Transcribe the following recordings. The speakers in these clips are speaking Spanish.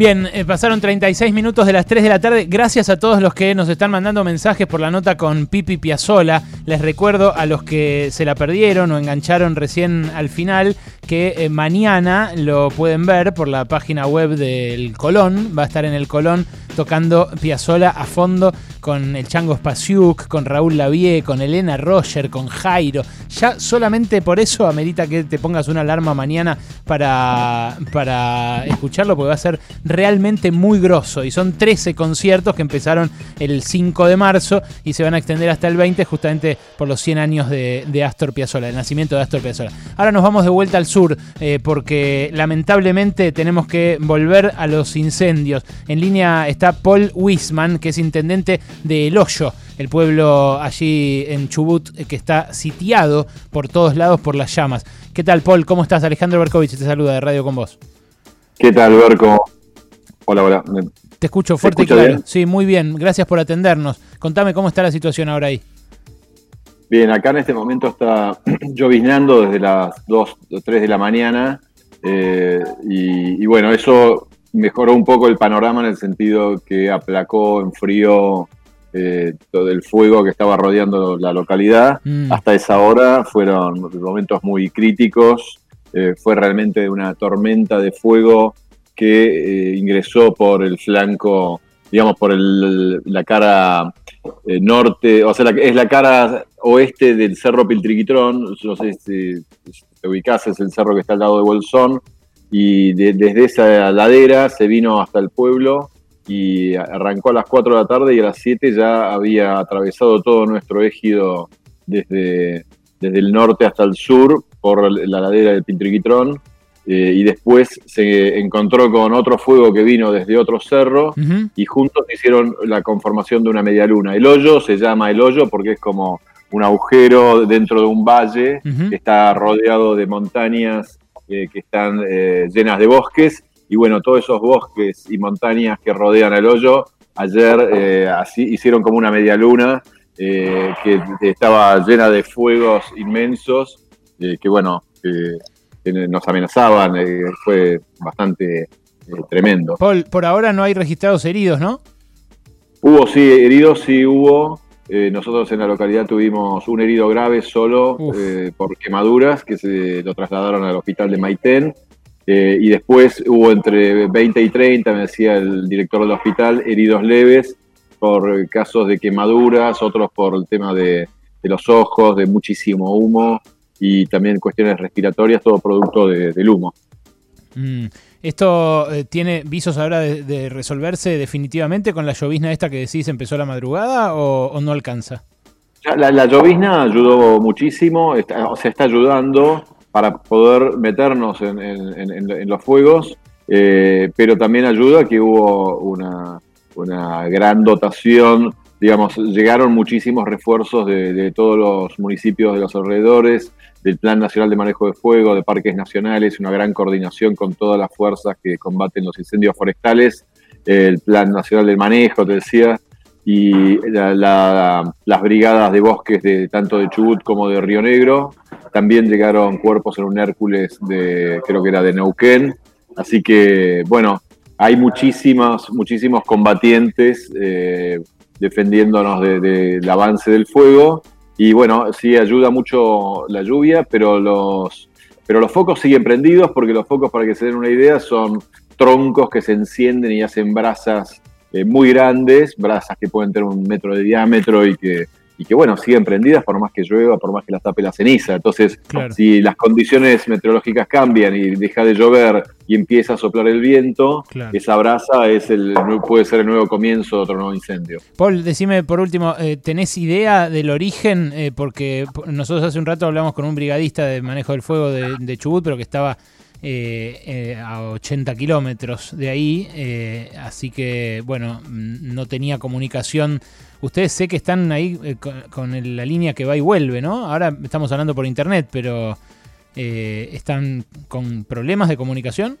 Bien, eh, pasaron 36 minutos de las 3 de la tarde. Gracias a todos los que nos están mandando mensajes por la nota con Pipi Piazzola. Les recuerdo a los que se la perdieron o engancharon recién al final que eh, mañana lo pueden ver por la página web del Colón. Va a estar en el Colón tocando Piazzola a fondo con el Chango Spasiuk, con Raúl Lavie, con Elena Roger, con Jairo. Ya solamente por eso amerita que te pongas una alarma mañana para, para escucharlo, porque va a ser realmente muy grosso. Y son 13 conciertos que empezaron el 5 de marzo y se van a extender hasta el 20, justamente por los 100 años de, Astor Piazzolla, el nacimiento de Astor Piazzolla. Ahora nos vamos de vuelta al sur, eh, porque lamentablemente tenemos que volver a los incendios. En línea está Paul Wisman, que es intendente de El Hoyo, el pueblo allí en Chubut que está sitiado por todos lados por las llamas. ¿Qué tal, Paul? ¿Cómo estás? Alejandro Berkovich te saluda de Radio con vos. ¿Qué tal, Berco? Hola, hola. Te escucho fuerte y claro. Sí, muy bien. Gracias por atendernos. Contame cómo está la situación ahora ahí. Bien, acá en este momento está lloviznando desde las 2 o 3 de la mañana. Eh, y, bueno, eso mejoró un poco el panorama en el sentido que aplacó, en frío eh, todo el fuego que estaba rodeando la localidad. Mm. Hasta esa hora fueron momentos muy críticos. Eh, fue realmente una tormenta de fuego que eh, ingresó por el flanco, digamos, por la cara norte, o sea, es la cara oeste del Cerro Piltriquitrón. No sé si, te ubicás, es el cerro que está al lado de Bolsón y desde esa ladera se vino hasta el pueblo y arrancó a las 4 de la tarde y a las 7 ya había atravesado todo nuestro ejido desde, desde el norte hasta el sur por la ladera del Pintriquitrón eh, y después se encontró con otro fuego que vino desde otro cerro y juntos hicieron la conformación de una media luna. El hoyo se llama el hoyo porque es como un agujero dentro de un valle que está rodeado de montañas que están eh, llenas de bosques. Y bueno, todos esos bosques y montañas que rodean el hoyo, ayer eh, así hicieron como una media luna eh, que estaba llena de fuegos inmensos, que bueno, nos amenazaban, fue bastante tremendo. Paul, por ahora no hay registrados heridos, ¿no? Hubo, sí, heridos sí hubo. nosotros en la localidad tuvimos un herido grave solo por quemaduras que se lo trasladaron al hospital de Maitén. Eh, y después hubo entre 20 y 30, me decía el director del hospital, heridos leves por casos de quemaduras, otros por el tema de, los ojos, de muchísimo humo y también cuestiones respiratorias, todo producto del humo. Mm. ¿Esto eh, tiene visos ahora de, resolverse definitivamente con la llovizna esta que decís empezó la madrugada o, no alcanza? La, la, llovizna ayudó muchísimo, o sea, está ayudando para poder meternos en, los fuegos, eh, pero también ayuda que hubo una, gran dotación, digamos, llegaron muchísimos refuerzos de, todos los municipios de los alrededores, del Plan Nacional de Manejo de Fuego, de Parques Nacionales, una gran coordinación con todas las fuerzas que combaten los incendios forestales, el Plan Nacional del Manejo, te decía, y las brigadas de bosques de tanto de Chubut como de Río Negro. También llegaron cuerpos en un Hércules de, creo que era de Neuquén. Así que, bueno, hay muchísimos, muchísimos combatientes eh, defendiéndonos del avance del fuego. Y bueno, sí ayuda mucho la lluvia, pero los, pero los focos siguen prendidos porque los focos, para que se den una idea, son troncos que se encienden y hacen brasas eh, muy grandes, brasas que pueden tener un metro de diámetro y que, y que, bueno, siguen prendidas por más que llueva, por más que las tape la ceniza. Entonces, si las condiciones meteorológicas cambian y deja de llover y empieza a soplar el viento, esa brasa es el, puede ser el nuevo comienzo de otro nuevo incendio. Paul, decime por último, eh, ¿tenés idea del origen? Eh, porque nosotros hace un rato hablamos con un brigadista de manejo del fuego de Chubut, pero que estaba eh, eh, a 80 kilómetros de ahí, eh, así que bueno, mm, no tenía comunicación. Ustedes sé que están ahí con, la línea que va y vuelve, ¿no? Ahora estamos hablando por internet, pero ¿están con problemas de comunicación?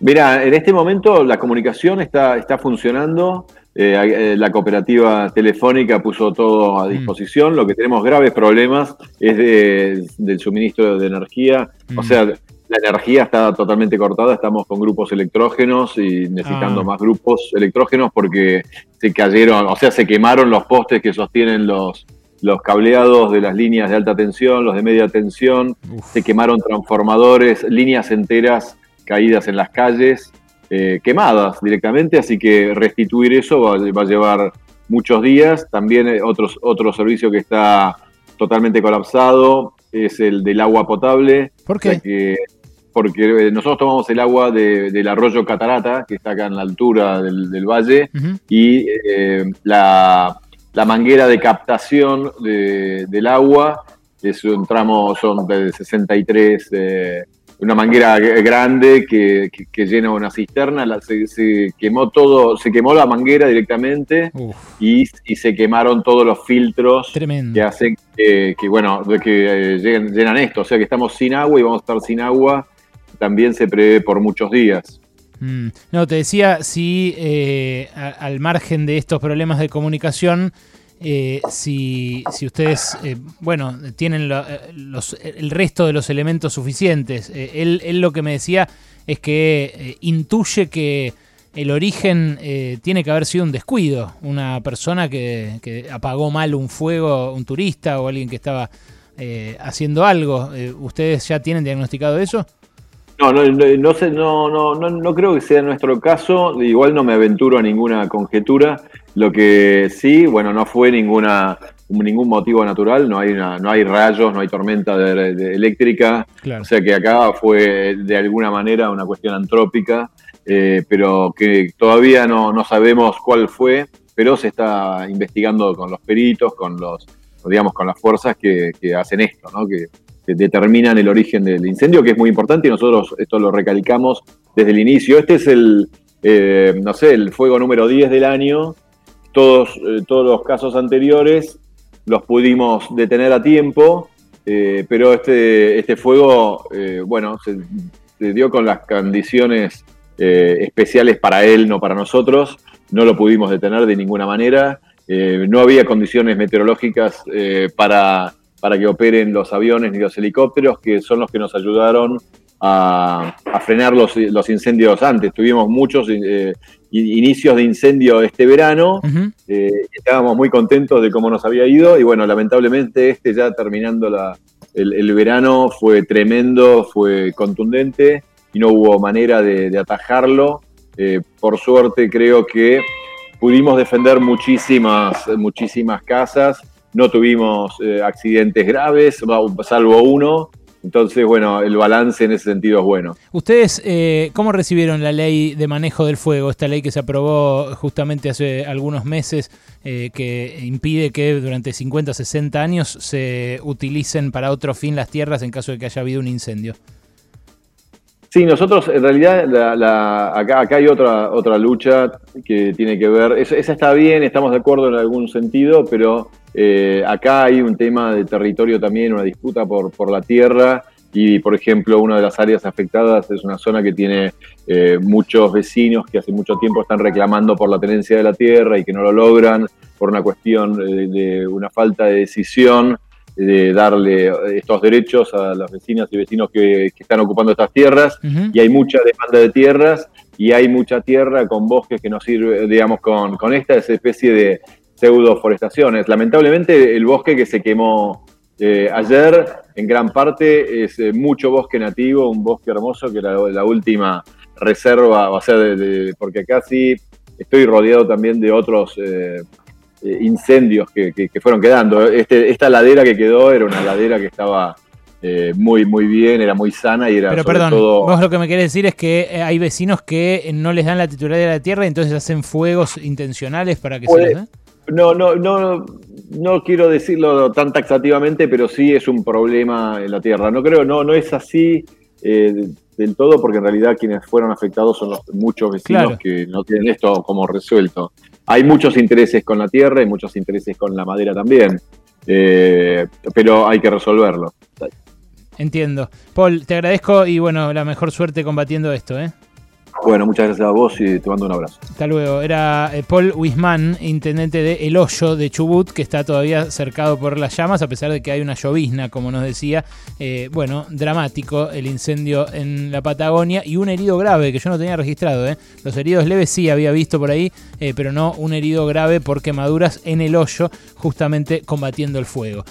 Mira, en este momento la comunicación está, está funcionando. la cooperativa telefónica puso todo a mm. disposición. Lo que tenemos graves problemas es del suministro de energía. O mm. sea, la energía está totalmente cortada, estamos con grupos electrógenos y necesitando Ah. más grupos electrógenos porque se cayeron, o sea, se quemaron los postes que sostienen los, los cableados de las líneas de alta tensión, los de media tensión, Uf. se quemaron transformadores, líneas enteras caídas en las calles, eh, quemadas directamente, así que restituir eso va, va a llevar muchos días. También eh, otros, otro servicio que está totalmente colapsado es el del agua potable. ¿Por qué? que- porque eh, nosotros tomamos el agua de- del arroyo Catarata, que está acá en la altura del, del valle, y eh, la, la manguera de captación de- del agua es un tramo, son de 63, eh, una manguera grande que, que- que llena una cisterna, la- se, se quemó todo, se quemó la manguera directamente y, y se quemaron todos los filtros tremendo. que hacen que, que, bueno, que eh, llenan esto, o sea que estamos sin agua y vamos a estar sin agua, también se prevé por muchos días. Mm, No, te decía si eh, a- al margen de estos problemas de comunicación, eh, si, si ustedes, eh, bueno, tienen eh, los- el resto de los elementos suficientes. Eh, él, él lo que me decía es que intuye que el origen tiene que haber sido un descuido, una persona que, apagó mal un fuego, un turista o alguien que estaba eh, haciendo algo. ¿Ustedes ya tienen diagnosticado eso? No, no, no, no sé, no, no, no, no creo que sea nuestro caso. Igual no me aventuro a ninguna conjetura. Lo que sí, bueno, no fue ninguna ningún motivo natural. No hay una, no hay rayos, no hay tormenta de- de eléctrica. Claro. O sea que acá fue de alguna manera una cuestión antrópica, eh, pero que todavía no, no sabemos cuál fue, pero se está investigando con los peritos, con los, digamos, con las fuerzas que, que hacen esto, ¿no? Que, determinan el origen del incendio, que es muy importante y nosotros esto lo recalcamos desde el inicio. Este es el, eh, no sé, el fuego número 10 del año. Todos, eh, todos los casos anteriores los pudimos detener a tiempo, eh, pero este, este fuego, bueno, se, dio con las condiciones especiales para él, no para nosotros. No lo pudimos detener de ninguna manera. No había condiciones meteorológicas para, para que operen los aviones ni los helicópteros, que son los que nos ayudaron a, a frenar los, los incendios antes. Tuvimos muchos eh, inicios de incendio este verano. Eh, estábamos muy contentos de cómo nos había ido y bueno, lamentablemente este ya terminando la, el, el verano fue tremendo, fue contundente y no hubo manera de, de atajarlo. Eh, por suerte creo que pudimos defender muchísimas, muchísimas casas, no tuvimos eh, accidentes graves, salvo uno. Entonces, bueno, el balance en ese sentido es bueno. ¿Ustedes eh, cómo recibieron la ley de manejo del fuego, esta ley que se aprobó justamente hace algunos meses, eh, que impide que durante 50 o 60 años se utilicen para otro fin las tierras en caso de que haya habido un incendio? Sí, nosotros en realidad la- la- acá, acá hay otra, otra lucha que tiene que ver, esa, está bien, estamos de acuerdo en algún sentido, pero eh, acá hay un tema de territorio también, una disputa por, por la tierra y, por ejemplo, una de las áreas afectadas es una zona que tiene eh, muchos vecinos que hace mucho tiempo están reclamando por la tenencia de la tierra y que no lo logran por una cuestión eh, de una falta de decisión de darle estos derechos a las vecinas y vecinos que, que están ocupando estas tierras y hay mucha demanda de tierras y hay mucha tierra con bosques que nos sirve, digamos, con, con esta especie de pseudo forestaciones. Lamentablemente el bosque que se quemó eh, ayer en gran parte es eh, mucho bosque nativo, un bosque hermoso que era la última reserva, o sea, de, de- porque acá sí estoy rodeado también de otros eh, eh, incendios que, que- que fueron quedando. Este, esta ladera que quedó era una ladera que estaba eh, muy, muy bien, era muy sana y era Pero sobre perdón, todo... vos lo que me querés decir es que eh, hay vecinos que no les dan la titularidad de la tierra y entonces hacen fuegos intencionales para que Puede- se den. No, no, no, no quiero decirlo tan taxativamente, pero sí es un problema en la tierra. No creo, no, no es así eh, del todo, porque en realidad quienes fueron afectados son los muchos vecinos Claro. que no tienen esto como resuelto. Hay muchos intereses con la tierra y muchos intereses con la madera también, eh, pero hay que resolverlo. Entiendo. Paul, te agradezco y bueno, la mejor suerte combatiendo esto, ¿eh? Bueno, muchas gracias a vos y te mando un abrazo. Hasta luego. Era eh, Paul Wisman, intendente de El Hoyo de Chubut, que está todavía cercado por las llamas, a pesar de que hay una llovizna, como nos decía. Eh, bueno, dramático el incendio en la Patagonia y un herido grave que yo no tenía registrado. ¿eh? Los heridos leves sí había visto por ahí, pero no un herido grave por quemaduras en el hoyo, justamente combatiendo el fuego.